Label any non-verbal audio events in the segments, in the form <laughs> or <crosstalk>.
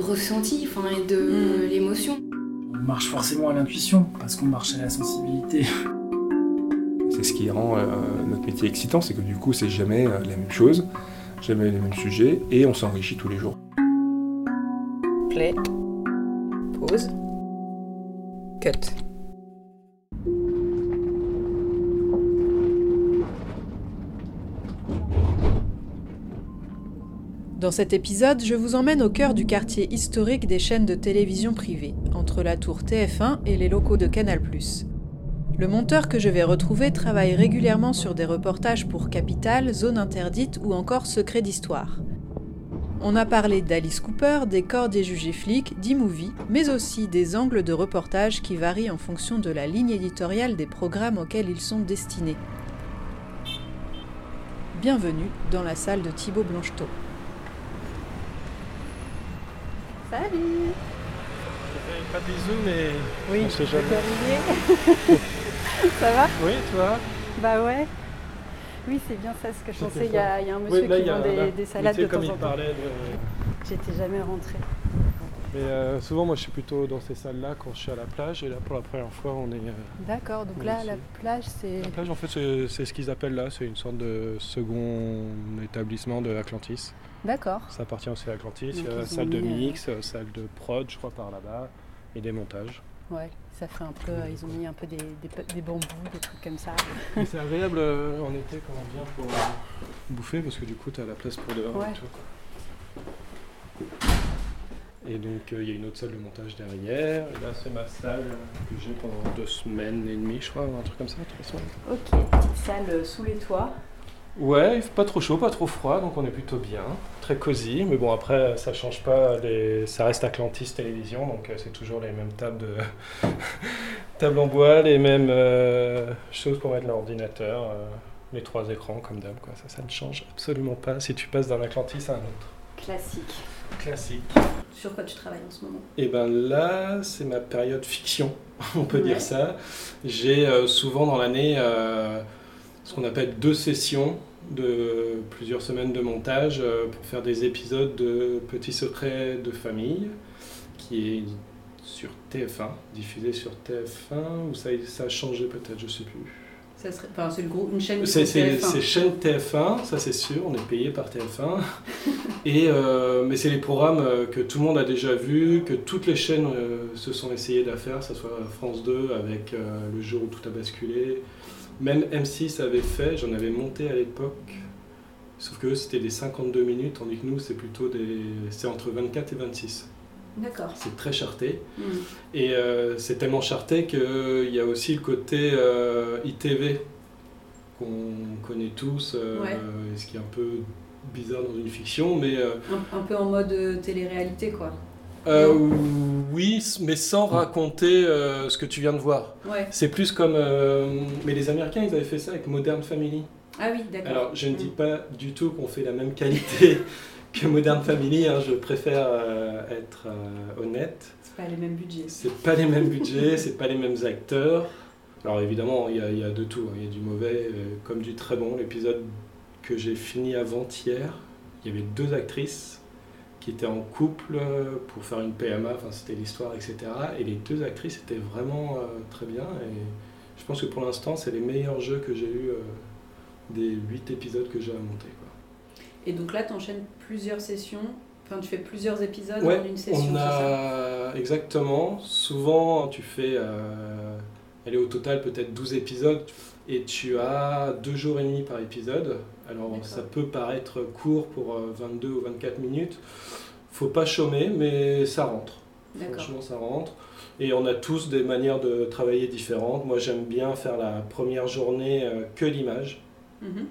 ressenti enfin, et de l'émotion. On marche forcément à l'intuition, parce qu'on marche à la sensibilité. <laughs> C'est ce qui rend euh, notre métier excitant, c'est que du coup, c'est jamais euh, la même chose, jamais les mêmes sujets, et on s'enrichit tous les jours. Play, pause, cut. Dans cet épisode, je vous emmène au cœur du quartier historique des chaînes de télévision privées, entre la tour TF1 et les locaux de Canal+. Le monteur que je vais retrouver travaille régulièrement sur des reportages pour Capital, Zone Interdite ou encore Secret d'Histoire. On a parlé d'Alice Cooper, des corps des jugés flics, d'e-movie, mais aussi des angles de reportage qui varient en fonction de la ligne éditoriale des programmes auxquels ils sont destinés. Bienvenue dans la salle de Thibaut Blancheteau. Salut Pas de bisous, mais Oui, on sait jamais. <laughs> Ça va Oui, toi Bah ouais. Oui, c'est bien ça ce que je pensais. Il y, a, il y a un monsieur Oui, là, qui vend des, des salades de temps en temps. J'étais jamais rentrée. Mais euh, souvent, moi, je suis plutôt dans ces salles-là quand je suis à la plage, et là, pour la première fois, on est... euh, D'accord, donc là, la plage, c'est. La plage, en fait, c'est ce qu'ils appellent là, c'est une sorte de second établissement de Atlantis. D'accord. Ça appartient aussi à Atlantis, il y a salle de euh, mix, euh, salle de prod, je crois, par là-bas, et des montages. Ouais, ça fait un peu. Ils ont mis un peu des, des, des bambous, des trucs comme ça. C'est agréable en été quand on vient pour bouffer parce que du coup tu as la place pour dehors Ouais. et tout. quoi. Et donc euh, il y a une autre salle de montage derrière. Et là c'est ma salle que j'ai pendant deux semaines et demie je crois, un truc comme ça, trois semaines. Ok, petite salle euh, sous les toits. Ouais, il fait pas trop chaud, pas trop froid, donc on est plutôt bien, très cosy. Mais bon après ça change pas, les... ça reste Atlantis Télévision, donc euh, c'est toujours les mêmes tables de <laughs> tables en bois, les mêmes euh, choses pour mettre l'ordinateur, euh, les trois écrans comme d'hab quoi. Ça, ça ne change absolument pas si tu passes d'un Atlantis à un autre. Classique. Classique. Sur quoi tu travailles en ce moment Et ben là, c'est ma période fiction, <laughs> on peut Ouais. dire ça. J'ai euh, souvent dans l'année euh, ce qu'on appelle deux sessions de plusieurs semaines de montage euh, pour faire des épisodes de Petits secrets de famille, qui est sur TF1, diffusé sur TF1, ou ça, ça a changé peut-être, je sais plus. Ça serait... enfin, c'est le une chaîne C'est de c'est- TF1. c'est chaîne TF1, ça c'est sûr, on est payé par TF1. <laughs> Et, euh, mais c'est les programmes euh, que tout le monde a déjà vus, que toutes les chaînes euh, se sont essayées de faire, que ce soit France 2 avec euh, le jour où tout a basculé. Même M6 avait fait, j'en avais monté à l'époque. Sauf que eux, c'était des 52 minutes, tandis que nous, c'est plutôt des. C'est entre 24 et 26. D'accord. C'est très charté. Hmm. Et euh, c'est tellement charté qu'il y a aussi le côté euh, ITV qu'on connaît tous, euh, Ouais. ce qui est un peu bizarre dans une fiction, mais euh, Un, un peu en mode euh, télé-réalité, quoi. euh, oui, mais sans raconter euh, ce que tu viens de voir. Ouais. C'est plus comme, euh, mais les Américains, ils avaient fait ça avec Modern Family. Ah oui, d'accord. Alors, je ne dis Hmm. pas du tout qu'on fait la même qualité <laughs> que Modern Family. hein, je préfère euh, être euh, honnête. C'est pas les mêmes budgets. C'est pas les mêmes budgets, c'est pas les mêmes acteurs. Alors évidemment, il y, y a de tout. hein. Il y a du mauvais euh, comme du très bon. L'épisode que j'ai fini avant-hier, il y avait deux actrices qui étaient en couple euh, pour faire une PMA, enfin c'était l'histoire, etc. Et les deux actrices étaient vraiment euh, très bien. Et je pense que pour l'instant, c'est les meilleurs jeux que j'ai eu des huit épisodes que j'ai à monter. Et donc là, tu enchaînes plusieurs sessions Enfin, tu fais plusieurs épisodes Ouais, en une session, on ça? a exactement. Souvent, tu fais, euh, elle est au total peut-être 12 épisodes et tu as deux jours et demi par épisode. Alors ça peut paraître court pour euh, 22 ou 24 minutes. Faut pas chômer, mais ça rentre. Franchement, ça rentre. Et on a tous des manières de travailler différentes. Moi, j'aime bien faire la première journée euh, que l'image. Mhm.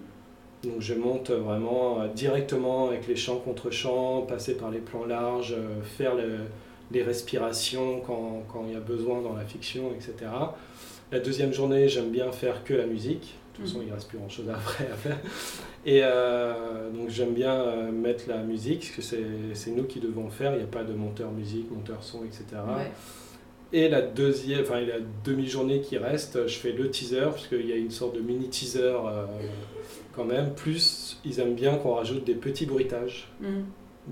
Donc je monte vraiment euh, directement avec les champs contre champs, passer par les plans larges, euh, faire le- les respirations quand, quand il y a besoin dans la fiction, etc. La deuxième journée, j'aime bien faire que la musique. De toute façon, Mhm. il ne reste plus grand-chose <laughs> après à faire. Et euh, donc j'aime bien mettre la musique, parce que c'est c'est nous qui devons le faire. Il n'y a pas de monteur musique, monteur son, etc. Ouais. Et la deuxième, enfin la demi-journée qui reste, je fais le teaser, parce qu'il y a une sorte de mini teaser euh, quand même. Plus, ils aiment bien qu'on rajoute des petits bruitages, Mhm.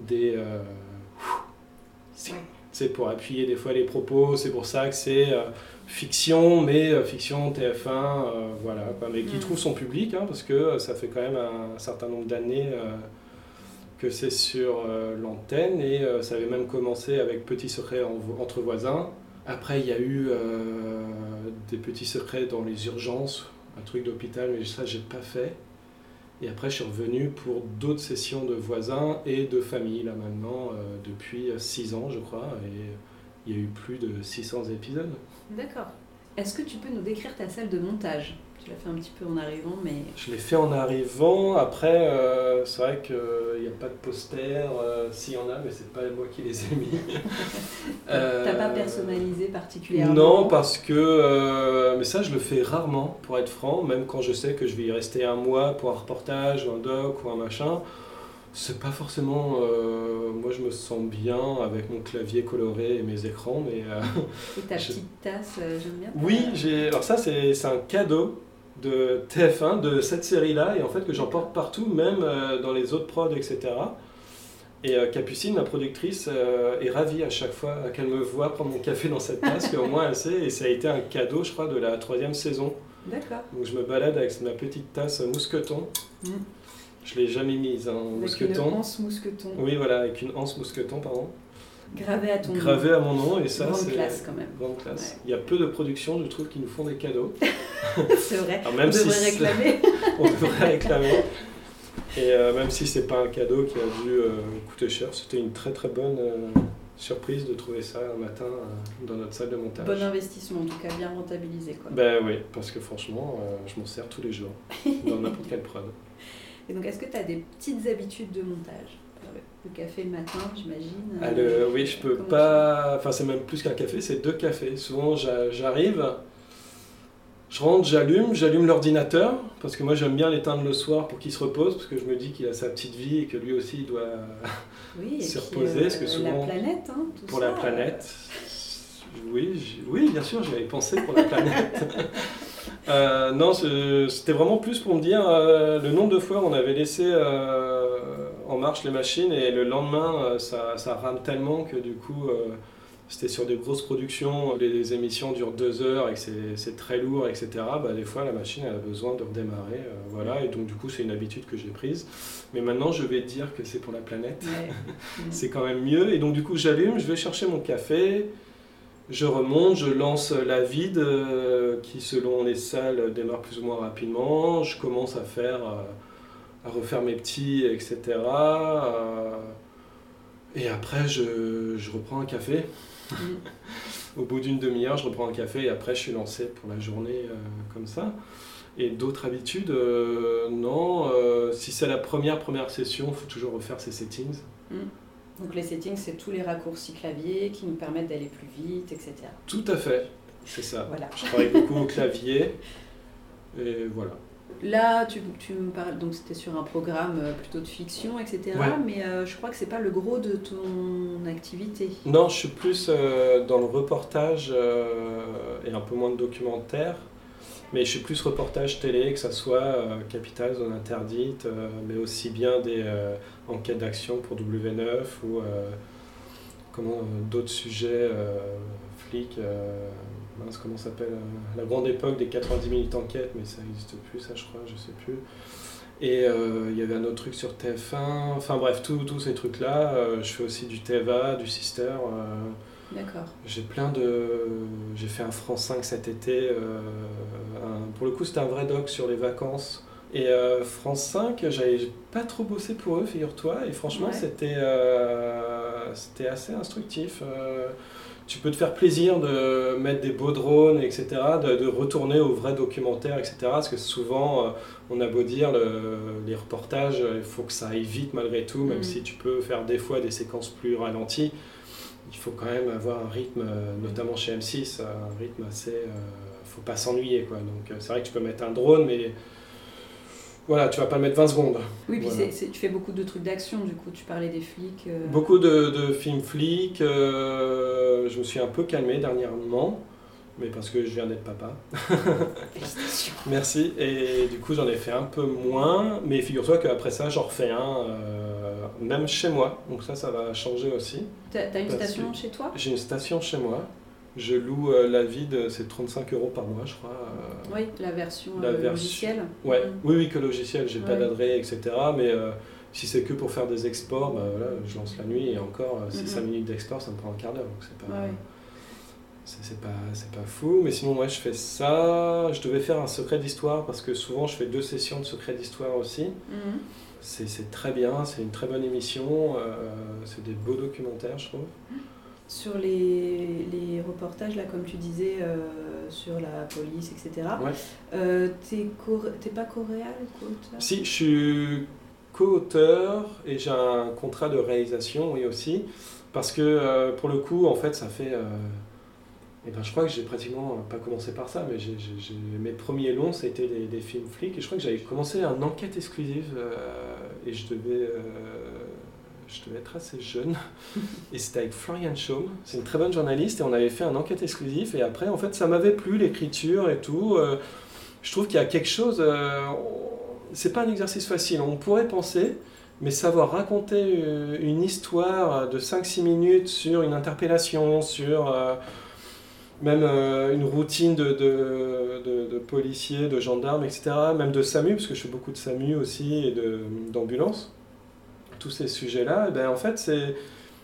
des. euh, c'est- pour appuyer des fois les propos, c'est pour ça que c'est euh, fiction, mais euh, fiction TF1, euh, voilà, quoi, mais qui Mm. trouve son public, hein, parce que ça fait quand même un, certain nombre d'années que c'est sur l'antenne, et ça avait même commencé avec Petits secrets en entre voisins. Après, il y a eu des petits secrets dans les urgences, un truc d'hôpital, mais ça, j'ai pas fait. Et après, je suis revenu pour d'autres sessions de voisins et de famille, là maintenant, euh, depuis 6 ans, je crois. Et il y a eu plus de 600 épisodes. D'accord. Est-ce que tu peux nous décrire ta salle de montage? Tu l'as fait un petit peu en arrivant, mais. Je l'ai fait en arrivant. Après, euh, c'est vrai qu'il n'y a pas de poster. euh, S'il y en a, mais c'est pas moi qui les ai mis. <laughs> T'as pas Euh, personnalisé particulièrement Non, parce que. euh, mais ça, je le fais rarement, pour être franc. Même quand je sais que je vais y rester un mois pour un reportage, ou un doc, ou un machin. C'est pas forcément. euh, moi, je me sens bien avec mon clavier coloré et mes écrans, mais. euh, Et ta <laughs> je- petite tasse, euh, j'aime bien. Oui, j'ai. Alors, ça, c'est un cadeau de TF1 de cette série-là, et en fait, que j'emporte partout, même euh, dans les autres prods, etc. Et euh, Capucine, la productrice, euh, est ravie à chaque fois qu'elle me voit prendre mon café dans cette tasse, qu'au moins elle sait, et ça a été un cadeau, je crois, de la troisième saison. D'accord. Donc je me balade avec ma petite tasse mousqueton. Mm. Je l'ai jamais mise en Avec une mousqueton. anse mousqueton. Oui, voilà, avec une anse mousqueton, pardon. Gravée à ton nom. Gravée à mon nom, et ça, Grande c'est. classe, quand même. Grande classe. Ouais. Il y a peu de productions, je trouve, qui nous font des cadeaux. <laughs> c'est vrai. Alors, même On si devrait réclamer. <laughs> on devrait réclamer. Et euh, même si c'est pas un cadeau qui a dû euh, coûter cher, c'était une très très bonne euh, surprise de trouver ça un matin dans notre salle de montage. Bon investissement, en tout cas, bien rentabilisé. Quoi. Ben oui, parce que franchement, je m'en sers tous les jours, dans n'importe quelle prod. <laughs> Et donc, est-ce que tu as des petites habitudes de montage? Le café le matin, j'imagine. Ah, euh, le- oui, je peux comment pas. Enfin, c'est même plus qu'un café, c'est deux cafés. Souvent, j'a- j'arrive, je rentre, j'allume, j'allume l'ordinateur, parce que moi, j'aime bien l'éteindre le soir pour qu'il se repose, parce que je me dis qu'il a sa petite vie et que lui aussi, il doit Oui, <laughs> se reposer, euh, parce que souvent. La planète, hein, tout Pour ça, la planète. Oui, oui, bien sûr, j'avais pensé pour la planète. <laughs> Euh, non, c'était vraiment plus pour me dire euh, le nombre de fois on avait laissé euh, en marche les machines et le lendemain euh, ça, ça rame tellement que du coup euh, c'était sur des grosses productions, les, les émissions durent deux heures et que c'est- c'est très lourd, etc. Bah, des fois la machine elle a besoin de redémarrer, euh, voilà, et donc du coup c'est une habitude que j'ai prise. Mais maintenant je vais dire que c'est pour la planète Ouais. <laughs> c'est quand même mieux. Et donc du coup j'allume, je vais chercher mon café, je remonte, je lance la vide euh, qui selon les salles démarre plus ou moins rapidement. Je commence à faire, euh, à refaire mes petits, etc. euh, et après je, je reprends un café. <laughs> Au bout d'une demi-heure, je reprends un café et après je suis lancé pour la journée euh, comme ça. Et d'autres habitudes, euh, non. euh, si c'est la première première session, il faut toujours refaire ses settings. Donc, les settings, c'est tous les raccourcis clavier qui nous permettent d'aller plus vite, etc. Tout à fait, c'est ça. Voilà. Je travaille beaucoup au clavier. Et voilà. Là, tu, tu me parles, donc c'était sur un programme euh, plutôt de fiction, etc. Ouais. Mais euh, je crois que c'est pas le gros de ton activité. Non, je suis plus euh, dans le reportage euh, et un peu moins de documentaire. Mais je suis plus reportage télé, que ça soit Capital, Zone Interdite, mais aussi bien des enquêtes d'action pour W9 ou comment d'autres sujets, flics, mince, comment ça s'appelle euh, La grande époque des 90 minutes enquête, mais ça n'existe plus, ça je crois, je sais plus. Et euh, il y avait un autre truc sur TF1, enfin bref, tous ces trucs-là. Euh, je fais aussi du Teva, du Sister. D'accord. j'ai plein de. J'ai fait un France 5 cet été. euh, un- Pour le coup, c'était un vrai doc sur les vacances. Et euh, France 5, j'avais pas trop bossé pour eux, figure-toi. Et franchement, Ouais. c'était euh, c'était assez instructif. Euh, tu peux te faire plaisir de mettre des beaux drones, etc., de, de retourner au vrai documentaire, etc. Parce que souvent, euh, on a beau dire, le- les reportages, il faut que ça aille vite malgré tout, même Mhm. si tu peux faire des fois des séquences plus ralenties. Il faut quand même avoir un rythme, euh, notamment chez M6, un rythme assez... euh, faut pas s'ennuyer, quoi. Donc euh, c'est vrai que tu peux mettre un drone, mais voilà, tu vas pas le mettre 20 secondes. Oui, puis Voilà. tu fais beaucoup de trucs d'action, du coup, tu parlais des flics. euh, Beaucoup de, de films flics. euh, je me suis un peu calmé dernièrement, mais parce que je viens d'être papa. Félicitations. <laughs> Merci. Et du coup, j'en ai fait un peu moins. Mais figure-toi qu'après ça, j'en refais un, euh, même chez moi. Donc ça, ça va changer aussi. T'as une station chez toi? J'ai une station chez moi. Je loue euh, la vide, c'est 35 euros par mois, je crois. euh, Oui, la version La euh, version- logicielle. Ouais, Mhm. oui, oui, que logiciel, j'ai pas d'adresse, etc. Mais si c'est que pour faire des exports, bah, voilà, je lance la nuit et encore, c'est Mhm. 5 minutes d'export, ça me prend un quart d'heure. Donc c'est pas, Ouais. c'est, pas, c'est pas fou. Mais sinon, ouais, je fais ça. Je devais faire un secret d'histoire parce que souvent je fais deux sessions de secret d'histoire aussi. Mhm. C'est, c'est très bien, c'est une très bonne émission. c'est des beaux documentaires, je trouve. Sur les, les reportages, là, comme tu disais, euh, sur la police, etc. Ouais. Euh, t'es, pas coréal, co-auteur? Si, je suis co-auteur et j'ai un contrat de réalisation, oui aussi, parce que euh, pour le coup, en fait, ça fait... euh, eh ben, je crois que j'ai pratiquement pas commencé par ça, mais j'ai, j'ai- mes premiers longs, c'était des, des films flics, et je crois que j'avais commencé un enquête exclusive, et je devais, je devais être assez jeune, <laughs> et c'était avec Florian Chaume, c'est une très bonne journaliste, et on avait fait un enquête exclusif, et après, en fait, ça m'avait plu, l'écriture et tout. euh, je trouve qu'il y a quelque chose... euh, c'est pas un exercice facile, on pourrait penser, mais savoir raconter euh, une histoire de 5-6 minutes sur une interpellation, sur euh, même une routine de, de, de- de policiers, de gendarmes, etc., même de SAMU, parce que je fais beaucoup de SAMU aussi et d'ambulance, tous ces sujets-là, eh ben, en fait, c'est.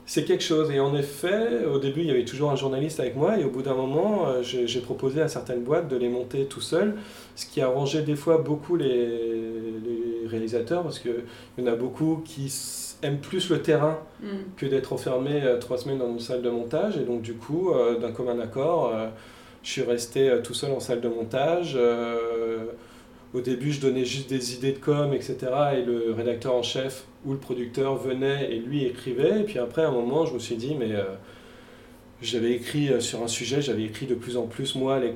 C'est quelque chose. Et en effet, au début, il y avait toujours un journaliste avec moi, et au bout d'un moment, euh, j'ai proposé à certaines boîtes de les monter tout seul, ce qui arrangeait des fois beaucoup les, les réalisateurs, parce qu'il y en a beaucoup qui aiment plus le terrain Mhm. que d'être enfermé euh, trois semaines dans une salle de montage. Et donc, du coup, euh, d'un commun accord, je suis resté tout seul en salle de montage. Au début, je donnais juste des idées de com, etc. Et le rédacteur en chef ou le producteur venait et lui écrivait. Et puis après, à un moment, je me suis dit, mais euh, j'avais écrit euh, sur un sujet, j'avais écrit de plus en plus, moi, les,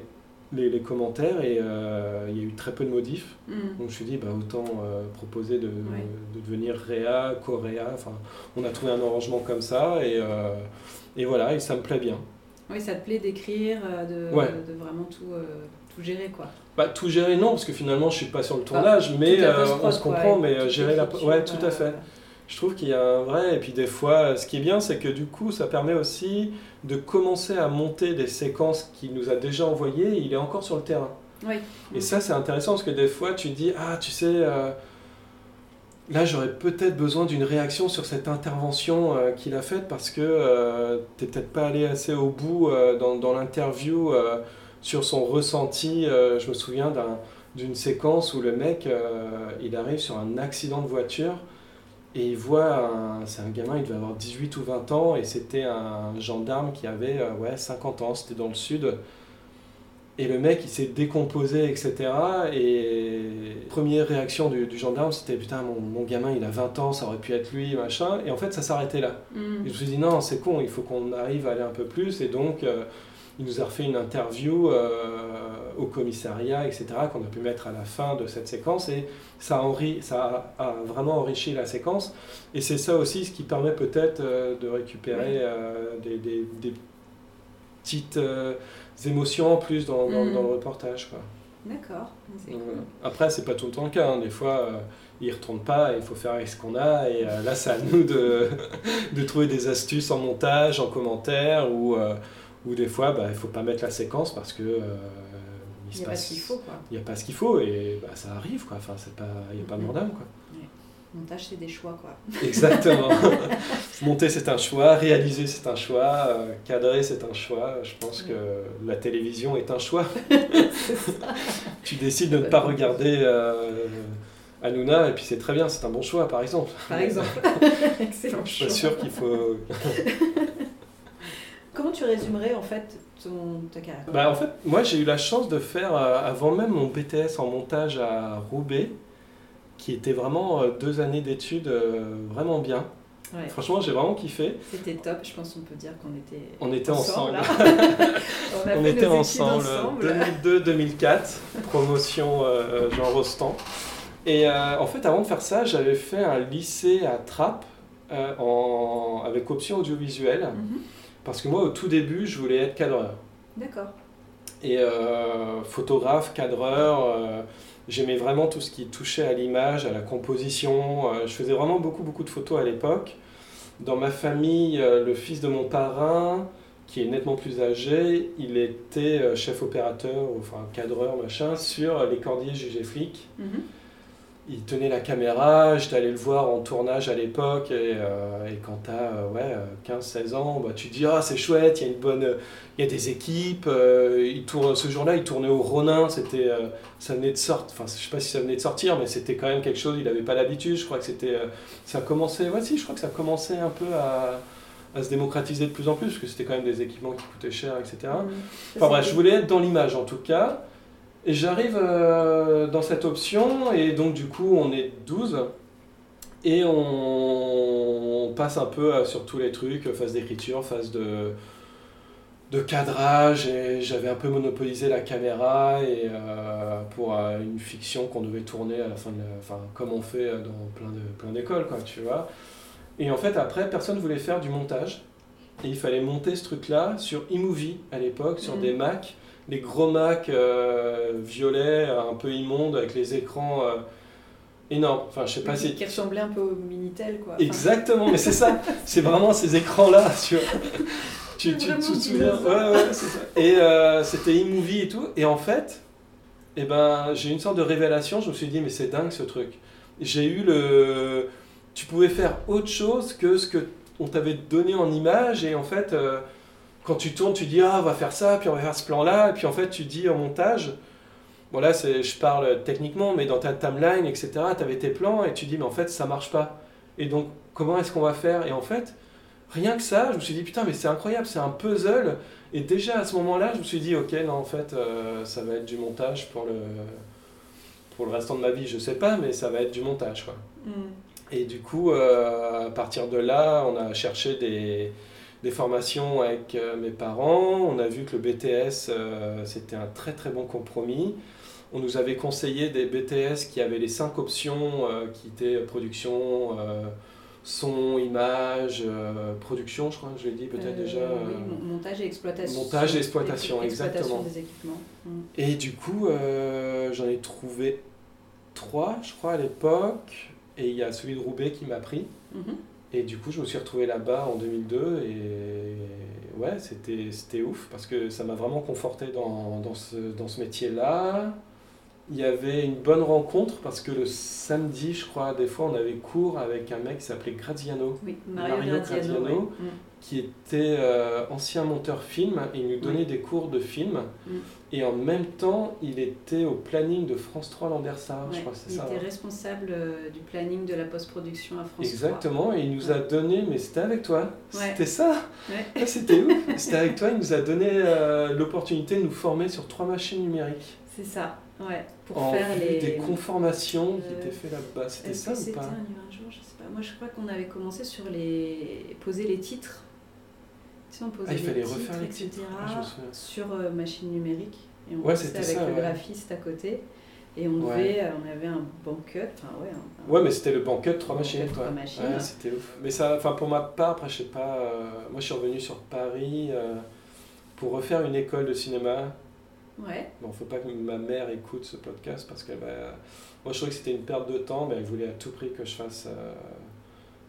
les, les commentaires. Et euh, il y a eu très peu de modifs. Mhm. Donc je me suis dit, bah, autant euh, proposer de, Ouais. de devenir réa, co-réa. Enfin, on a trouvé un arrangement comme ça et, et voilà, et ça me plaît bien. Oui, ça te plaît d'écrire, de, Ouais. de vraiment tout, tout gérer, quoi. Bah, tout gérer, non, parce que finalement je suis pas sur le tournage, mais euh, on se comprend, mais euh, gérer la. Ouais, tout à fait. Je trouve qu'il y a un vrai, et puis des fois, ce qui est bien, c'est que du coup, ça permet aussi de commencer à monter des séquences qu'il nous a déjà envoyées, et il est encore sur le terrain. Oui. Et ça, c'est intéressant parce que des fois, tu dis Ah, tu sais, euh, là, j'aurais peut-être besoin d'une réaction sur cette intervention euh, qu'il a faite parce que euh, tu n'es peut-être pas allé assez au bout euh, dans, dans l'interview euh, sur son ressenti. Euh, je me souviens d'un- d'une séquence où le mec, euh, il arrive sur un accident de voiture. Et il voit, un- c'est un gamin, il devait avoir 18 ou 20 ans, et c'était un gendarme qui avait euh, ouais, 50 ans, c'était dans le sud. Et le mec, il s'est décomposé, etc. Et première réaction du, du gendarme, c'était putain, mon, mon gamin, il a 20 ans, ça aurait pu être lui, machin. Et en fait, ça s'arrêtait là. Et je me suis dit, non, c'est con, il faut qu'on arrive à aller un peu plus. Et donc, euh, il nous a refait une interview euh, au commissariat, etc., qu'on a pu mettre à la fin de cette séquence. Et ça a, enri- ça a, a vraiment enrichi la séquence. Et c'est ça aussi ce qui permet peut-être euh, de récupérer euh, des, des- des petites émotions en plus dans, dans- dans le reportage. Quoi. D'accord, cool. Après, c'est pas tout le temps le cas. hein. Des fois, euh, ils ne retournent pas et il faut faire avec ce qu'on a. Et euh, là, c'est à nous de, <laughs> de trouver des astuces en montage, en commentaire, ou, euh, ou des fois, bah, il faut pas mettre la séquence parce que euh, Il n'y a pas ce qu'il faut. Il n'y a pas ce qu'il faut et bah, ça arrive, quoi. Enfin, c'est pas, il n'y a pas mort d'âme, quoi. Montage, c'est des choix, quoi. <laughs> Exactement. <laughs> Monter, c'est un choix. Réaliser, c'est un choix. euh, cadrer, c'est un choix. Je pense que la télévision est un choix. <laughs> tu décides de ne pas regarder euh, Hanouna et puis c'est très bien, c'est un bon choix, par exemple. Par exemple. Excellent Je suis pas choix. sûr qu'il faut. Tu résumerais, en fait, ton, ta carrière Bah, en fait, moi j'ai eu la chance de faire, euh, avant même mon BTS en montage à Roubaix, qui était vraiment euh, deux années d'études euh, vraiment bien. Ouais. Franchement, j'ai vraiment kiffé. C'était top, je pense qu'on peut dire qu'on était On était ensemble. <laughs> on était ensemble, ensemble. 2002-2004, promotion euh, Jean Rostand. Et euh, en fait, avant de faire ça, j'avais fait un lycée à Trappes euh, en- avec option audiovisuelle. Mhm. Parce que moi, au tout début, je voulais être cadreur. D'accord. Et euh, photographe, cadreur, euh, j'aimais vraiment tout ce qui touchait à l'image, à la composition. euh, je faisais vraiment beaucoup, beaucoup de photos à l'époque. Dans ma famille, le fils de mon parrain, qui est nettement plus âgé, il était chef opérateur, enfin cadreur, machin, sur les cordiers jugés flics. Mhm. Il tenait la caméra, j'étais allé le voir en tournage à l'époque, et, euh, et quand t'as ouais, 15-16 ans, bah, tu te dis ah c'est chouette, il y a une bonne, il y a des équipes, euh, il tourne, ce jour-là il tournait au Ronin, c'était, euh, ça venait de sortir, enfin je sais pas si ça venait de sortir, mais c'était quand même quelque chose, il n'avait pas l'habitude, je crois que c'était, euh, ça commençait, ouais si, je crois que ça commençait un peu à, à se démocratiser de plus en plus, parce que c'était quand même des équipements qui coûtaient cher, etc. Ça, Enfin bref, je voulais être dans l'image en tout cas. Et j'arrive euh, dans cette option, et donc du coup on est 12, et on, on passe un peu euh, sur tous les trucs, phase d'écriture, phase de, de cadrage, et j'avais un peu monopolisé la caméra et, euh, pour euh, une fiction qu'on devait tourner à la fin de la- enfin, comme on fait euh, dans plein de plein d'écoles, quoi, tu vois. Et en fait, après, personne voulait faire du montage. Et il fallait monter ce truc-là sur eMovie à l'époque, sur Mhm. des Mac, les gros Mac euh, violets, un peu immondes, avec les écrans euh, énormes. Enfin, je sais pas si. Qui ressemblait un peu au Minitel, quoi. Enfin, Exactement, mais c'est ça, c'est vraiment ces écrans-là. <laughs> Tu, vois. <laughs> tu, tu, Vraiment tu te souviens. Ouais, ouais, c'est ça. Et euh, c'était eMovie et tout. Et en fait, eh ben, j'ai eu une sorte de révélation. Je me suis dit, mais c'est dingue ce truc. J'ai eu le. Tu pouvais faire autre chose que ce que on t'avait donné en image. Et en fait, euh, quand tu tournes, tu dis, ah, on va faire ça, puis on va faire ce plan-là. Et puis en fait, tu dis en montage. Bon là, c'est- je parle techniquement, mais dans ta timeline, etc., tu avais tes plans et tu dis, mais en fait, ça marche pas. Et donc, comment est-ce qu'on va faire? Et en fait, rien que ça, je me suis dit, putain, mais c'est incroyable, c'est un puzzle. Et déjà à ce moment-là, je me suis dit, ok, non, en fait, euh, ça va être du montage pour le, pour le restant de ma vie, je sais pas, mais ça va être du montage, quoi. Mm. Et du coup, euh, à partir de là, on a cherché des, des formations avec euh, mes parents. On a vu que le BTS, euh, c'était un très très bon compromis. On nous avait conseillé des BTS qui avaient les cinq options euh, qui étaient production, son, image, production, je crois que je l'ai dit peut-être déjà. oui, mon- montage et exploitation. montage et exploitation, Exploitation exactement. des équipements. Mm. Et du coup, j'en ai trouvé trois, je crois, à l'époque. Et il y a celui de Roubaix qui m'a pris. Mhm. Et du coup, je me suis retrouvé là-bas en 2002. Et ouais, c'était ouf parce que ça m'a vraiment conforté dans, dans ce, dans ce métier-là. Il y avait une bonne rencontre parce que le samedi, je crois, des fois, on avait cours avec un mec qui s'appelait Graziano Oui, Mario, Graziano. Mm. qui était euh, ancien monteur film et il nous donnait Oui. des cours de film. Mm. Et en même temps, il était au planning de France 3 Landersart, je crois c'est il ça. était hein. responsable euh, du planning de la post-production à France 3. Exactement, et il nous a donné, mais c'était avec toi, Ouais. c'était ça, Ouais. Ah, c'était ouf, c'était avec toi, il nous a donné euh, l'opportunité de nous former sur trois machines numériques. C'est ça, ouais. Pour en faire les. des conformations qui Euh, étaient faites là-bas. C'était Est-ce ça ou c'était pas un un jour, je sais pas. Moi, je crois qu'on avait commencé sur les. poser les titres. Tu sais, on posait Ah, il les titres, refaire les etc. titres. Ah, sur euh, machine numérique. Et on Ouais, c'était avec ça, le ouais. graphiste à côté. Et on, devait, euh, on avait un banquet, enfin ouais. un- Ouais, mais c'était le trois Un machines. banquet de toi. trois machines. Ouais, c'était ouf. Mais ça, enfin pour ma part, après, je sais pas. euh, moi, je suis revenu sur Paris euh, pour refaire une école de cinéma. Ouais. Bon, faut pas que ma mère écoute ce podcast parce qu'elle va. Moi, je trouvais que c'était une perte de temps, mais elle voulait à tout prix que je fasse euh,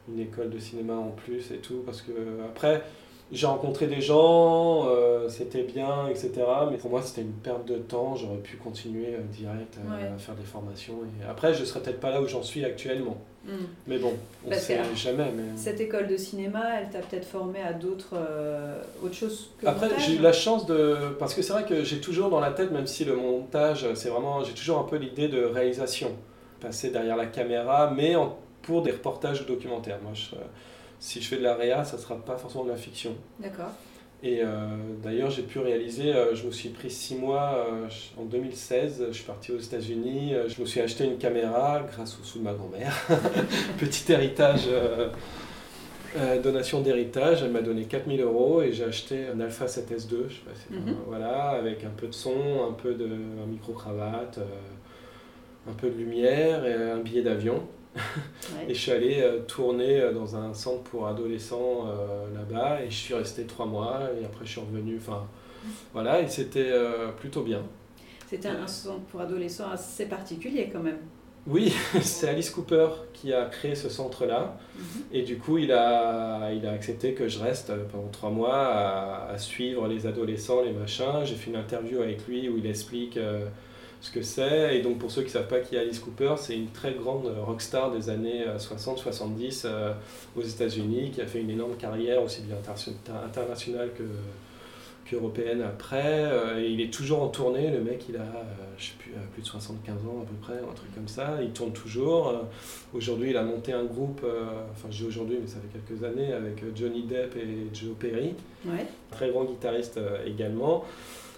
une école de cinéma en plus et tout. Parce que, après, J'ai rencontré des gens, euh, c'était bien, etc. Mais pour moi, c'était une perte de temps. J'aurais pu continuer euh, direct euh, Ouais. à faire des formations. Et après, je serais peut-être pas là où j'en suis actuellement. Mm. Mais bon, on Bah, sait jamais. Mais... Cette école de cinéma, elle t'a peut-être formé à d'autres. euh, autre chose que Après, j'ai eu la chance de. Parce que c'est vrai que j'ai toujours dans la tête, même si le montage, c'est vraiment. J'ai toujours un peu l'idée de réalisation. Passer derrière la caméra, mais en- pour des reportages ou documentaires. Moi, je- si je fais de la réa, ça sera pas forcément de la fiction. D'accord. Et euh, d'ailleurs, j'ai pu réaliser, euh, je me suis pris six mois euh, en 2016, je suis parti aux États-Unis, je me suis acheté une caméra grâce au sous de ma grand-mère. <laughs> Petit héritage, donation d'héritage, elle m'a donné 4000 euros et j'ai acheté un Alpha 7S2, je sais pas si Mhm. voilà, avec un peu de son, un peu de micro-cravate, un peu de lumière et un billet d'avion. Ouais. Et je suis allé euh, tourner euh, dans un centre pour adolescents euh, là-bas et je suis resté trois mois et après je suis revenu. Enfin, voilà, et c'était euh, plutôt bien. C'était un centre pour adolescents assez particulier quand même. Oui, <laughs> c'est Alice Cooper qui a créé ce centre-là et du coup il a, il a accepté que je reste pendant trois mois à, à suivre les adolescents, les machins. J'ai fait une interview avec lui où il explique ce que c'est. Et donc pour ceux qui ne savent pas qui est Alice Cooper, c'est une très grande euh, rockstar des années 60-70 euh, aux États-Unis qui a fait une énorme carrière aussi bien interna- internationale que qu'européenne après. Euh, et il est toujours en tournée, le mec il a, euh, je sais plus, euh, plus de 75 ans à peu près, un truc comme ça. Il tourne toujours. Euh, Aujourd'hui il a monté un groupe, euh, enfin je dis aujourd'hui mais ça fait quelques années, avec euh, Johnny Depp et Joe Perry Ouais. très grand guitariste euh, également.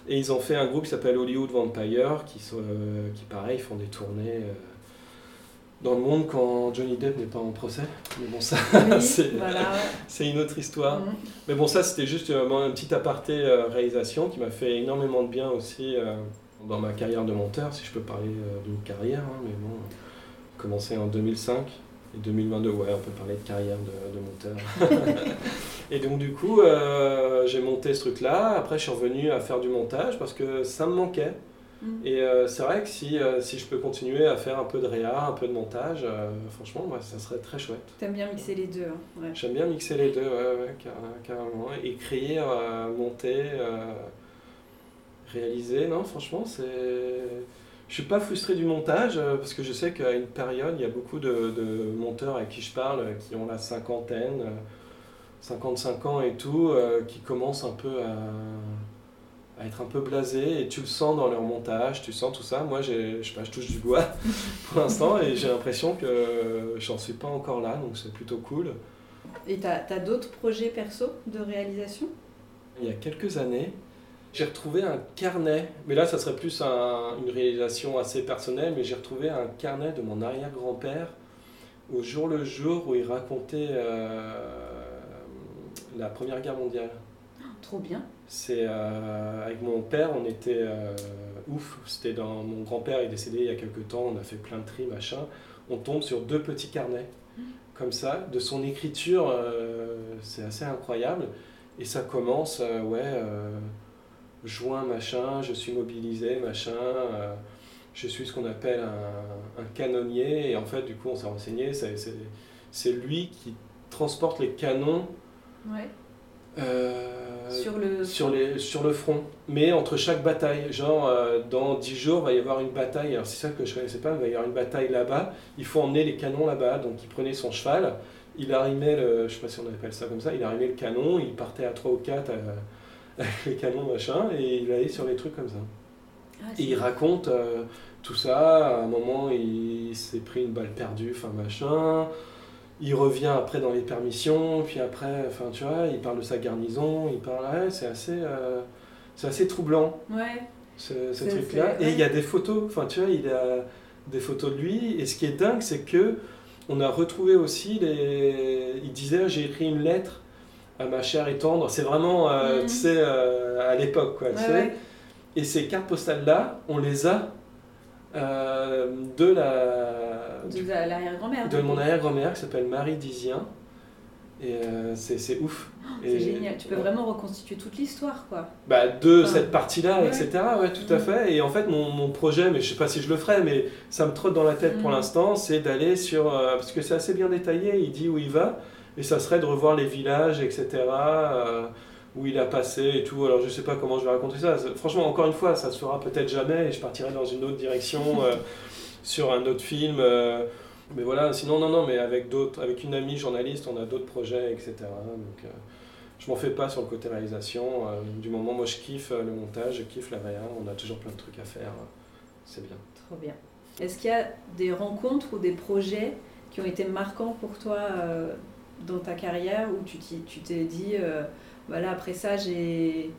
Et ils ont fait un groupe qui s'appelle Hollywood Vampire, qui, sont, euh, qui pareil, font des tournées euh, dans le monde quand Johnny Depp n'est pas en procès. Mais bon, ça, Oui, <laughs> c'est voilà, <laughs> une autre histoire. Mhm. Mais bon, ça, c'était juste euh, un petit aparté euh, réalisation qui m'a fait énormément de bien aussi dans ma carrière de monteur, si je peux parler d'une carrière. hein, mais bon, commencé en 2005 et 2022, ouais, on peut parler de carrière de, de monteur. <laughs> et donc, du coup, euh, j'ai monté ce truc-là. Après, je suis revenu à faire du montage parce que ça me manquait. Mhm. Et euh, c'est vrai que si, euh, si je peux continuer à faire un peu de réa, un peu de montage, euh, franchement, moi, ça serait très chouette. T'aimes bien mixer les deux. hein, ouais. J'aime bien mixer les deux, ouais, ouais, car- carrément. Écrire, euh, monter, euh, réaliser, non, franchement, c'est. Je suis pas frustré du montage euh, parce que je sais qu'à une période, il y a beaucoup de, de monteurs avec qui je parle euh, qui ont la cinquantaine, euh, 55 ans et tout, euh, qui commencent un peu à, à être un peu blasés et tu le sens dans leur montage, tu sens tout ça. Moi, je sais pas, je touche du bois <laughs> pour l'instant et j'ai l'impression que j'en suis pas encore là, donc c'est plutôt cool. Et t'as as, d'autres projets perso de réalisation? Il y a quelques années, j'ai retrouvé un carnet, mais là ça serait plus un- une réalisation assez personnelle, mais j'ai retrouvé un carnet de mon arrière-grand-père au jour le jour où il racontait euh, la Première Guerre mondiale. Trop bien. C'est euh, avec mon père, on était euh, ouf. C'était dans mon grand-père est décédé il y a quelques temps. On a fait plein de tri machin. On tombe sur deux petits carnets comme ça de son écriture. c'est assez incroyable. Et ça commence, ouais, juin machin. Je suis mobilisé machin. euh, je suis ce qu'on appelle un, un canonnier. Et en fait, du coup, on s'est renseigné. c'est- lui qui transporte les canons. Ouais. euh, Sur le- sur, les, sur le front, mais entre chaque bataille. Genre, euh, dans 10 jours, il va y avoir une bataille. Alors, c'est ça que je ne connaissais pas, il va y avoir une bataille là-bas. Il faut emmener les canons là-bas. Donc, il prenait son cheval, il arrimait, le, je sais pas si on appelle ça comme ça, il arrimait le canon, il partait à 3 ou 4 avec les canons, machin, et il allait sur les trucs comme ça. Ah, Et il raconte euh, tout ça. À un moment, il s'est pris une balle perdue, enfin machin. Il revient après dans les permissions, puis après, enfin tu vois, il parle de sa garnison, il parle, ouais, c'est assez, euh, c'est assez troublant Ouais. ce, truc-là. Et il y a des photos, enfin tu vois, il a des photos de lui. Et ce qui est dingue, c'est que on a retrouvé aussi les. Il disait, j'ai écrit une lettre ma chère et tendre. C'est vraiment, Mhm. tu sais, euh, à l'époque, quoi. Ouais, ouais. Et ces cartes postales-là, on les a euh, de la De la- l'arrière-grand-mère. de mon arrière-grand-mère qui s'appelle Marie Dizien. Et euh, c'est c'est ouf. C'est Et- génial. Tu peux vraiment reconstituer toute l'histoire, quoi. bah, de Enfin, cette partie-là, ouais. etc. Ouais, tout à fait. Et en fait, mon, mon projet, mais je sais pas si je le ferai, mais ça me trotte dans la tête pour Mm. l'instant, c'est d'aller sur. euh, parce que c'est assez bien détaillé, il dit où il va. Et ça serait de revoir les villages, etc., euh, où il a passé et tout. Alors je sais pas comment je vais raconter ça. Franchement, encore une fois, ça se fera peut-être jamais et je partirai dans une autre direction, <laughs> euh, sur un autre film. euh, mais voilà, sinon, non, non, mais avec d'autres, avec une amie journaliste, on a d'autres projets, etc. Donc, je m'en fais pas sur le côté réalisation. du moment, moi, je kiffe le montage, je kiffe la réa. On a toujours plein de trucs à faire. C'est bien. Trop bien. Est-ce qu'il y a des rencontres ou des projets qui ont été marquants pour toi dans ta carrière où tu t'es dit, euh, voilà, après ça, j'ai,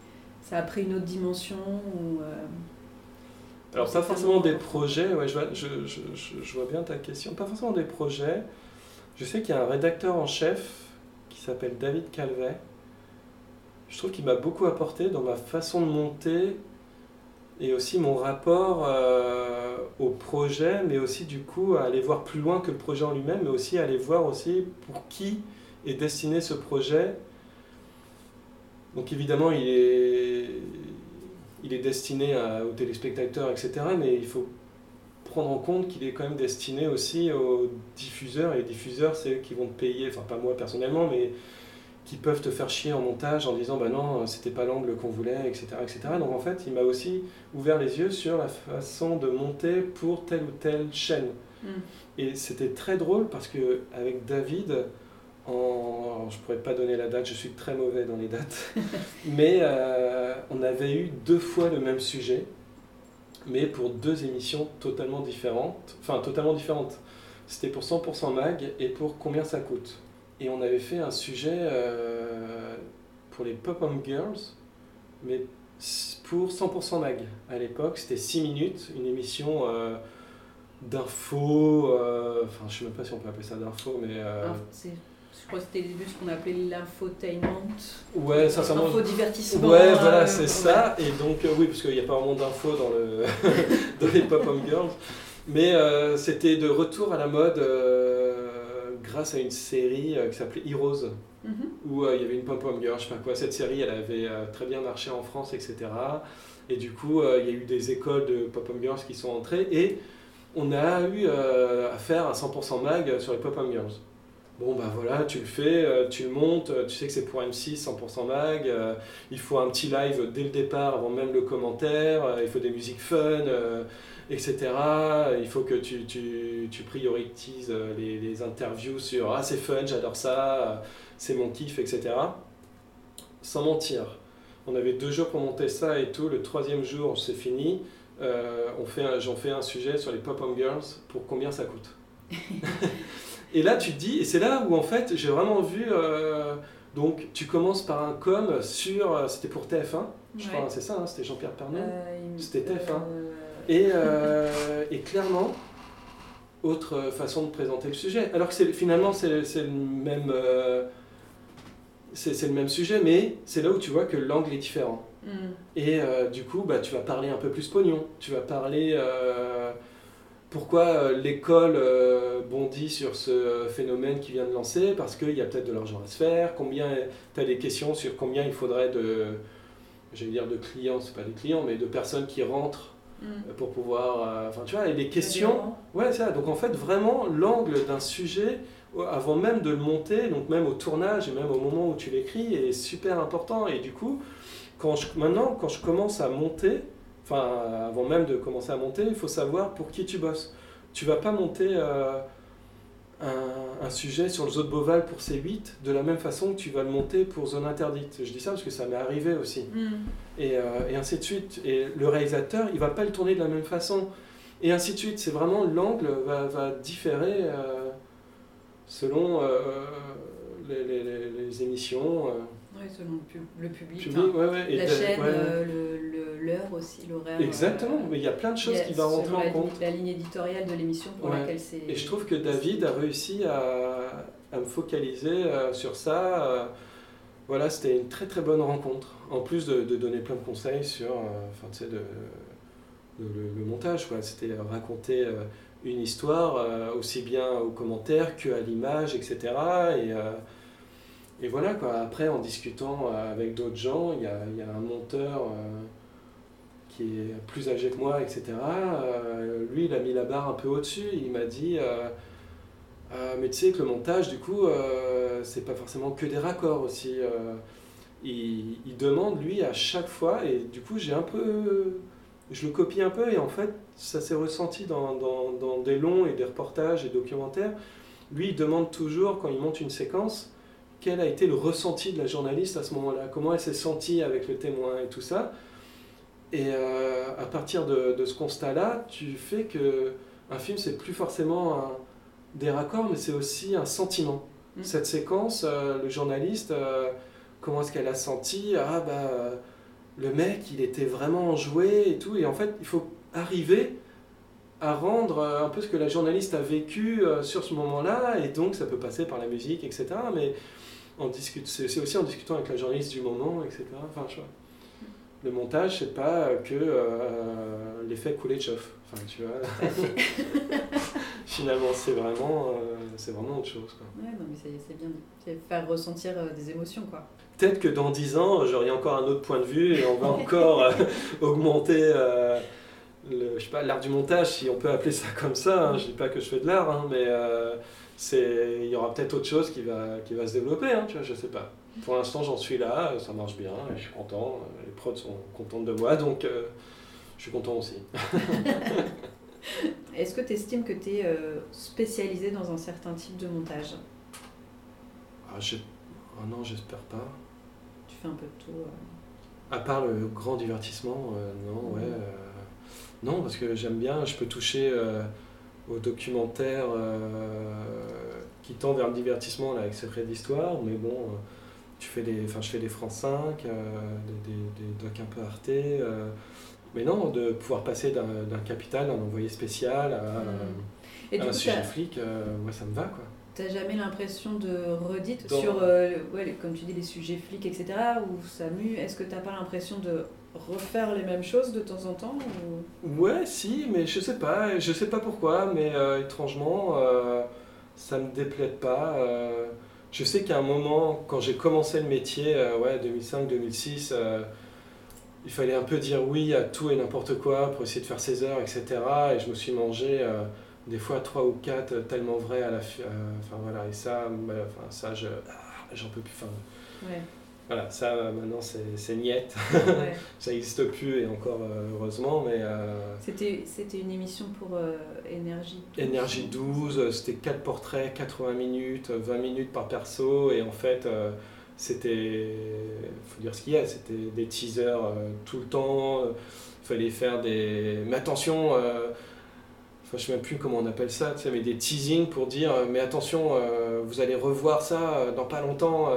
ça a pris une autre dimension ou, euh, Alors, pas forcément des projets, ouais, je, vois, je, je- je vois bien ta question. Pas forcément des projets. Je sais qu'il y a un rédacteur en chef qui s'appelle David Calvet. Je trouve qu'il m'a beaucoup apporté dans ma façon de monter et aussi mon rapport euh, au projet, mais aussi du coup à aller voir plus loin que le projet en lui-même, mais aussi à aller voir aussi pour qui est destiné ce projet. Donc évidemment, il est, il est destiné aux téléspectateurs, etc. Mais il faut prendre en compte qu'il est quand même destiné aussi aux diffuseurs. Et les diffuseurs, c'est eux qui vont payer, enfin pas moi personnellement, mais qui peuvent te faire chier en montage en disant bah non, c'était pas l'angle qu'on voulait, etc., etc. Donc en fait, il m'a aussi ouvert les yeux sur la façon de monter pour telle ou telle chaîne. Mm. Et c'était très drôle parce que avec David, en, je pourrais pas donner la date, je suis très mauvais dans les dates, <laughs> mais euh, on avait eu deux fois le même sujet, mais pour deux émissions totalement différentes, enfin totalement différentes. C'était pour 100% mag et pour combien ça coûte? Et on avait fait un sujet euh, pour les Pop-Up Girls, mais pour 100% mag. À l'époque, c'était 6 minutes, une émission euh, d'info, euh, enfin je sais même pas si on peut appeler ça d'info, mais... je crois que c'était le début de ce qu'on appelait l'infotainment. Ouais, sincèrement. Infodivertissement. Ouais, voilà, euh, c'est ouais. ça. Et donc, euh, oui, parce qu'il n'y a pas vraiment d'infos dans, le <laughs> dans les Pop-Up Girls. Mais euh, c'était de retour à la mode grâce à une série euh, qui s'appelait Heroes, Mhm. où euh, il y avait une Pop-Up Girl, je sais pas quoi. Cette série, elle avait euh, très bien marché en France, etc. Et du coup, il y a eu des écoles de Pop-Up Girls qui sont entrées. Et on a eu euh, à faire un 100% mag sur les Pop-Up Girls. Bon, bah voilà, tu le fais, tu le montes, tu sais que c'est pour M6, 100% mag, euh, il faut un petit live dès le départ, avant même le commentaire, euh, il faut des musiques fun, etc. Il faut que tu, tu, tu prioritises euh, les, les interviews sur Ah, c'est fun, j'adore ça, c'est mon kiff, etc. Sans mentir, on avait deux jours pour monter ça et tout, le troisième jour, c'est fini, euh, on fait un- j'en fais un sujet sur les pop-up girls pour combien ça coûte. <laughs> Et là, tu te dis, et c'est là où en fait j'ai vraiment vu. euh, donc, tu commences par un com sur. C'était pour TF1, je Ouais. crois, c'est ça, hein, c'était Jean-Pierre. Euh, il- C'était TF1. Euh, Et, euh, et clairement, autre façon de présenter le sujet. Alors que finalement, c'est le même. euh, c'est le même sujet, mais c'est là où tu vois que l'angle est différent. mm. Et euh, du coup, bah, tu vas parler un peu plus pognon. Tu vas parler pourquoi l'école bondit sur ce phénomène qui vient de lancer, parce qu'il y a peut-être de l'argent à se faire, combien tu as des questions sur combien il faudrait de, j'allais dire de clients, c'est pas des clients, mais de personnes qui rentrent Mm. pour pouvoir, euh, enfin tu vois, et des questions. Adhérents. Ouais, c'est ça. Donc en fait, vraiment, l'angle d'un sujet, euh, avant même de le monter, donc même au tournage et même au moment où tu l'écris, est super important. Et du coup, quand je, maintenant, quand je commence à monter, enfin, avant même de commencer à monter, il faut savoir pour qui tu bosses. Tu vas pas monter euh, un, un sujet sur le zoo de Beauval pour C8 de la même façon que tu vas le monter pour Zone Interdite. Je dis ça parce que ça m'est arrivé aussi Mm. et, euh, et ainsi de suite. Et le réalisateur, il va pas le tourner de la même façon. Et ainsi de suite. C'est vraiment l'angle va, va différer euh, selon euh, les, les- les- les émissions. Ouais, selon le, pub- le public. public, enfin, ouais, ouais, et la chaîne, euh, l'heure aussi, l'horaire. Exactement, euh, mais il y a plein de choses qui vont rentrer en compte. la ligne éditoriale de l'émission pour laquelle c'est. Et je trouve que David a réussi à, à me focaliser euh, sur ça. voilà, c'était une très très bonne rencontre. En plus de, de donner plein de conseils sur enfin, tu sais, de, de- le, le montage. C'était raconter une histoire aussi bien aux commentaires qu'à l'image, etc. Et, et voilà, quoi. après en discutant euh, avec d'autres gens, il y a, y a un monteur euh, qui est plus âgé que moi, etc. Euh, lui, il a mis la barre un peu au-dessus. Il m'a dit, mais tu sais que le montage, du coup, c'est pas forcément que des raccords aussi. il, il demande lui à chaque fois et du coup j'ai un peu je le copie un peu et en fait ça s'est ressenti dans, dans- dans des longs et des reportages et documentaires lui il demande toujours quand il monte une séquence quel a été le ressenti de la journaliste à ce moment-là? Comment elle s'est sentie avec le témoin et tout ça? Et euh, à partir de, de ce constat-là tu fais que un film c'est plus forcément un- des raccords mais c'est aussi un sentiment. Mm. cette séquence euh, le journaliste euh, comment est-ce qu'elle a senti? Ah bah le mec il était vraiment enjoué et tout. Et en fait il faut arriver à rendre euh, un peu ce que la journaliste a vécu euh, sur ce moment-là et donc ça peut passer par la musique etc mais on discute c'est aussi en discutant avec la journaliste du moment etc enfin tu vois le montage c'est pas que euh, l'effet coulé de chauffe enfin tu vois <laughs> finalement c'est vraiment euh, c'est vraiment autre chose quoi. Ouais, non, mais c'est c'est bien. C'est faire ressentir euh, des émotions, quoi. Peut-être que dans 10 ans, j'aurai encore un autre point de vue et on va <laughs> encore augmenter le- je sais pas, l'art du montage, si on peut appeler ça comme ça. hein. Je dis pas que je fais de l'art, hein, mais euh, c'est- il y aura peut-être autre chose qui va, qui va se développer, hein, tu vois, je sais pas. Pour l'instant, j'en suis là, ça marche bien, je suis content, euh, les prods sont contentes de moi, donc euh, je suis content aussi. <laughs> Est-ce que tu estimes que tu es spécialisé dans un certain type de montage? Ah, j'ai- ah non, j'espère pas. Tu fais un peu de tout. À part le grand divertissement, non, ouais. Non, parce que j'aime bien, je peux toucher euh, au documentaire euh, qui tend vers le divertissement là, avec Secret d'Histoire, mais bon, euh, tu fais des, enfin, je fais des France 5, euh, des, des, des docs un peu Arte. mais non, de pouvoir passer d'un capital, d'un envoyé spécial à, Et du coup, sujet t'as- flic, euh, moi ça me va quoi. T'as jamais l'impression de redite Dans- sur, euh, ouais, comme tu dis, les sujets flics, etc. Ou ça mue? Est-ce que t'as pas l'impression de refaire les mêmes choses de temps en temps ou... Ouais, si, mais je sais pas, je sais pas pourquoi, mais euh, étrangement, euh, ça me déplaît pas. euh. je sais qu'à un moment, quand j'ai commencé le métier, ouais, 2005-2006, il fallait un peu dire oui à tout et n'importe quoi pour essayer de faire ses heures, etc. Et je me suis mangé des fois trois ou quatre tellement vrai à la fi- euh, Enfin voilà, et ça, bah, enfin, ça, je, ah, j'en peux plus. Enfin, Ouais. Voilà, ça euh, maintenant c'est c'est niette. <laughs> Ouais. ça n'existe plus et encore euh, heureusement, mais. euh, C'était c'était une émission pour euh, Énergie. Énergie 12, euh, c'était 4 portraits, 80 minutes, euh, 20 minutes par perso, et en fait, euh, c'était, faut dire ce qu'il y a, c'était des teasers euh, tout le temps, il fallait faire des... Mais attention, euh, enfin, je sais même plus comment on appelle ça, tu sais, mais des teasings pour dire, mais attention, euh, vous allez revoir ça euh, dans pas longtemps.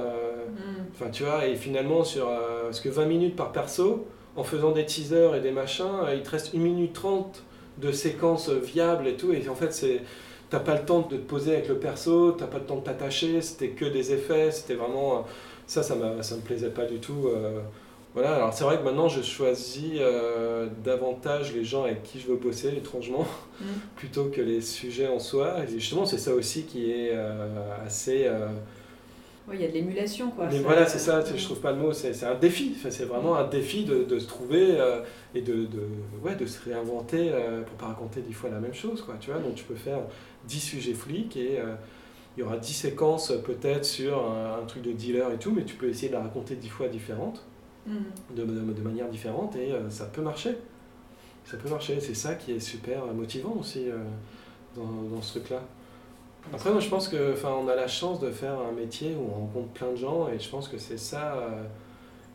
Enfin, tu vois, et finalement, sur. euh, parce que 20 minutes par perso, en faisant des teasers et des machins, euh, il te reste 1 minute 30 de séquences viables et tout. Et en fait, c'est. T'as pas le temps de te poser avec le perso, t'as pas le temps de t'attacher, c'était que des effets, c'était vraiment. euh, Ça, ça, m'a- ça me plaisait pas du tout. euh. Voilà, alors c'est vrai que maintenant je choisis euh, davantage les gens avec qui je veux bosser, étrangement, Mm. <laughs> plutôt que les sujets en soi. Et justement, c'est ça aussi qui est euh, assez. Ouais, il y a de l'émulation, quoi. mais voilà, c'est ça, je trouve pas le mot, c'est un défi, Enfin, c'est vraiment un défi de, de se trouver euh, et de, de, ouais, de se réinventer euh, pour pas raconter dix fois la même chose, quoi, tu vois, donc tu peux faire 10 sujets flics et euh, il y aura 10 séquences peut-être sur un, un truc de dealer et tout, mais tu peux essayer de la raconter 10 fois différente, Mm. de, de, de manière différente et euh, ça peut marcher. Ça peut marcher, c'est ça qui est super motivant aussi dans, dans ce truc-là. Après, moi, je pense que, on a la chance de faire un métier où on rencontre plein de gens, et je pense que c'est ça euh,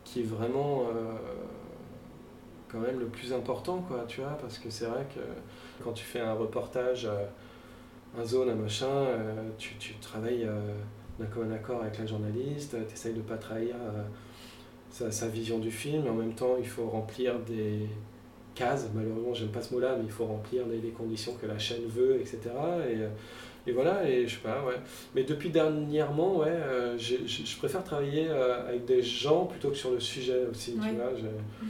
qui est vraiment euh, quand même le plus important, quoi, tu vois, parce que c'est vrai que quand tu fais un reportage, euh, un zone, un machin, tu, tu travailles d'un commun accord avec la journaliste, tu essayes de pas trahir sa, sa vision du film, mais en même temps, il faut remplir des cases, malheureusement, j'aime pas ce mot-là, mais il faut remplir les, conditions que la chaîne veut, etc. Et, et voilà, et je sais pas, ouais. Mais depuis dernièrement, ouais, euh, je préfère travailler euh, avec des gens plutôt que sur le sujet aussi, Ouais. tu vois. j'ai-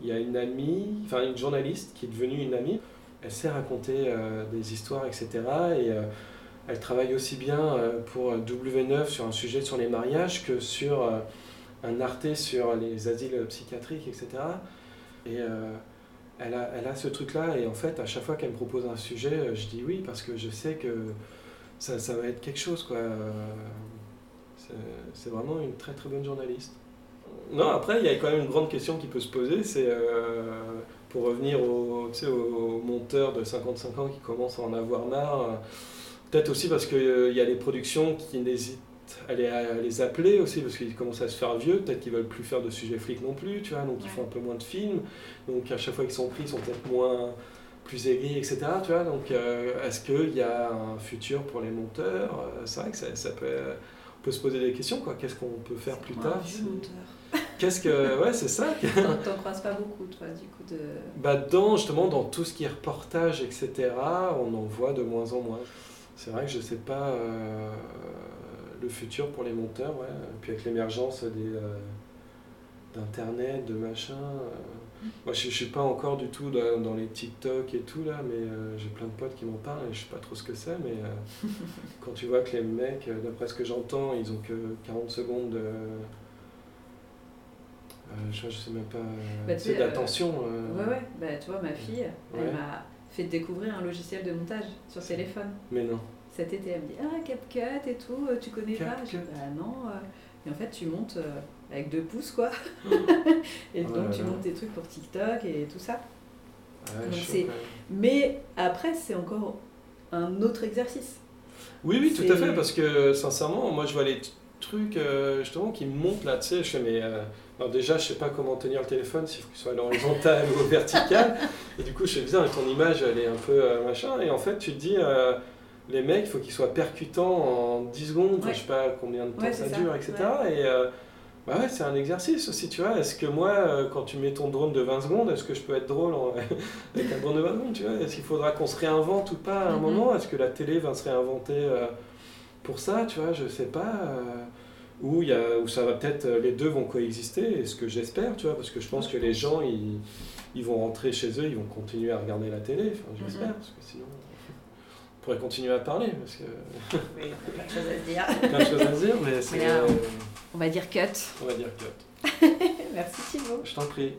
Il y a une amie, enfin une journaliste qui est devenue une amie, elle sait raconter euh, des histoires, etc. Et elle travaille aussi bien pour W9 sur un sujet sur les mariages que sur un Arte sur les asiles psychiatriques, etc. Et elle, a, elle a ce truc-là, et en fait, à chaque fois qu'elle me propose un sujet, euh, je dis oui, parce que je sais que ça, ça va être quelque chose, quoi. Euh, C'est- vraiment une très très bonne journaliste. Non, après, il y a quand même une grande question qui peut se poser, c'est euh, pour revenir au, tu sais, au monteur de 55 ans qui commence à en avoir marre, euh, peut-être aussi parce qu'il y a les productions qui n'hésitent les, à les appeler aussi, parce qu'ils commencent à se faire vieux, peut-être qu'ils veulent plus faire de sujets flics non plus, tu vois, donc ils font un peu moins de films, donc à chaque fois qu'ils sont pris, ils sont peut-être moins plus aigris, etc. Tu vois, donc euh, est-ce qu'il y a un futur pour les monteurs? Euh, C'est vrai que ça, ça peut, on peut se poser des questions, quoi. Qu'est-ce qu'on peut faire plus tard. Qu'est-ce que. Ouais, c'est ça. <laughs> T'en croises pas beaucoup, toi, du coup, de... Bah, dans, justement, dans tout ce qui est reportage, etc., on en voit de moins en moins. C'est vrai que je sais pas euh, le futur pour les monteurs, ouais. Puis avec l'émergence des. euh, d'internet, de machin. euh, Moi, je, je suis pas encore du tout dans, dans les TikTok et tout là, mais euh, j'ai plein de potes qui m'en parlent et je sais pas trop ce que c'est, mais euh, <laughs> quand tu vois que les mecs, d'après ce que j'entends, ils ont que 40 secondes de. euh, je, je sais même pas. Bah, tu c'est sais, d'attention. Ouais, ouais, bah, tu vois, ma fille, Ouais. elle m'a fait découvrir un logiciel de montage sur téléphone. Mais non. Cet été, elle me dit Ah, CapCut et tout, euh, tu connais pas Je dis. Bah non. euh. Et en fait, tu montes euh, avec deux pouces, quoi. <laughs> et donc, tu montes des trucs pour TikTok et tout ça. Ouais, Donc, chaud. Mais après, c'est encore un autre exercice. Oui, oui, tout à fait, parce que sincèrement, moi je vois les trucs euh, justement qui me montent là, tu sais, je fais, mais euh, alors déjà, je sais pas comment tenir le téléphone, s'il faut qu'il soit à l'horizontale <laughs> ou au vertical, et du coup, je fais bizarre, ton image, elle est un peu euh, machin, et en fait, tu te dis, les mecs, il faut qu'ils soient percutants en 10 secondes, Ouais. je sais pas combien de temps Ouais, ça dure, etc. ouais. Et euh, bah ouais, c'est un exercice aussi, tu vois. Est-ce que moi, euh, quand tu mets ton drone de 20 secondes, est-ce que je peux être drôle en- <laughs> avec un drone de 20 secondes, tu vois? Est-ce qu'il faudra qu'on se réinvente ou pas à un Mhm. moment? Est-ce que la télé va se réinventer euh, pour ça, tu vois? Je sais pas. euh, il y a, ou ça va peut-être, les deux vont coexister, et ce que j'espère, tu vois, parce que je pense que les gens, ils, ils vont rentrer chez eux, ils vont continuer à regarder la télé, enfin, j'espère, Mhm. parce que sinon, on pourrait continuer à parler, parce que <laughs> Oui, on a plein de choses à se dire. plein de choses à se dire, mais <laughs> c'est... Euh, On va dire cut. on va dire cut. <laughs> Merci Thibaut. Je t'en prie.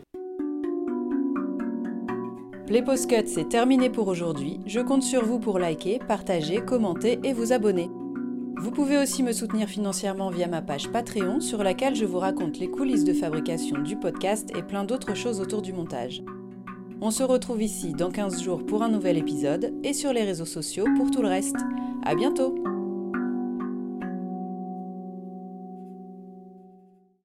Les post-cuts, c'est terminé pour aujourd'hui. Je compte sur vous pour liker, partager, commenter et vous abonner. Vous pouvez aussi me soutenir financièrement via ma page Patreon sur laquelle je vous raconte les coulisses de fabrication du podcast et plein d'autres choses autour du montage. On se retrouve ici dans 15 jours pour un nouvel épisode et sur les réseaux sociaux pour tout le reste. À bientôt!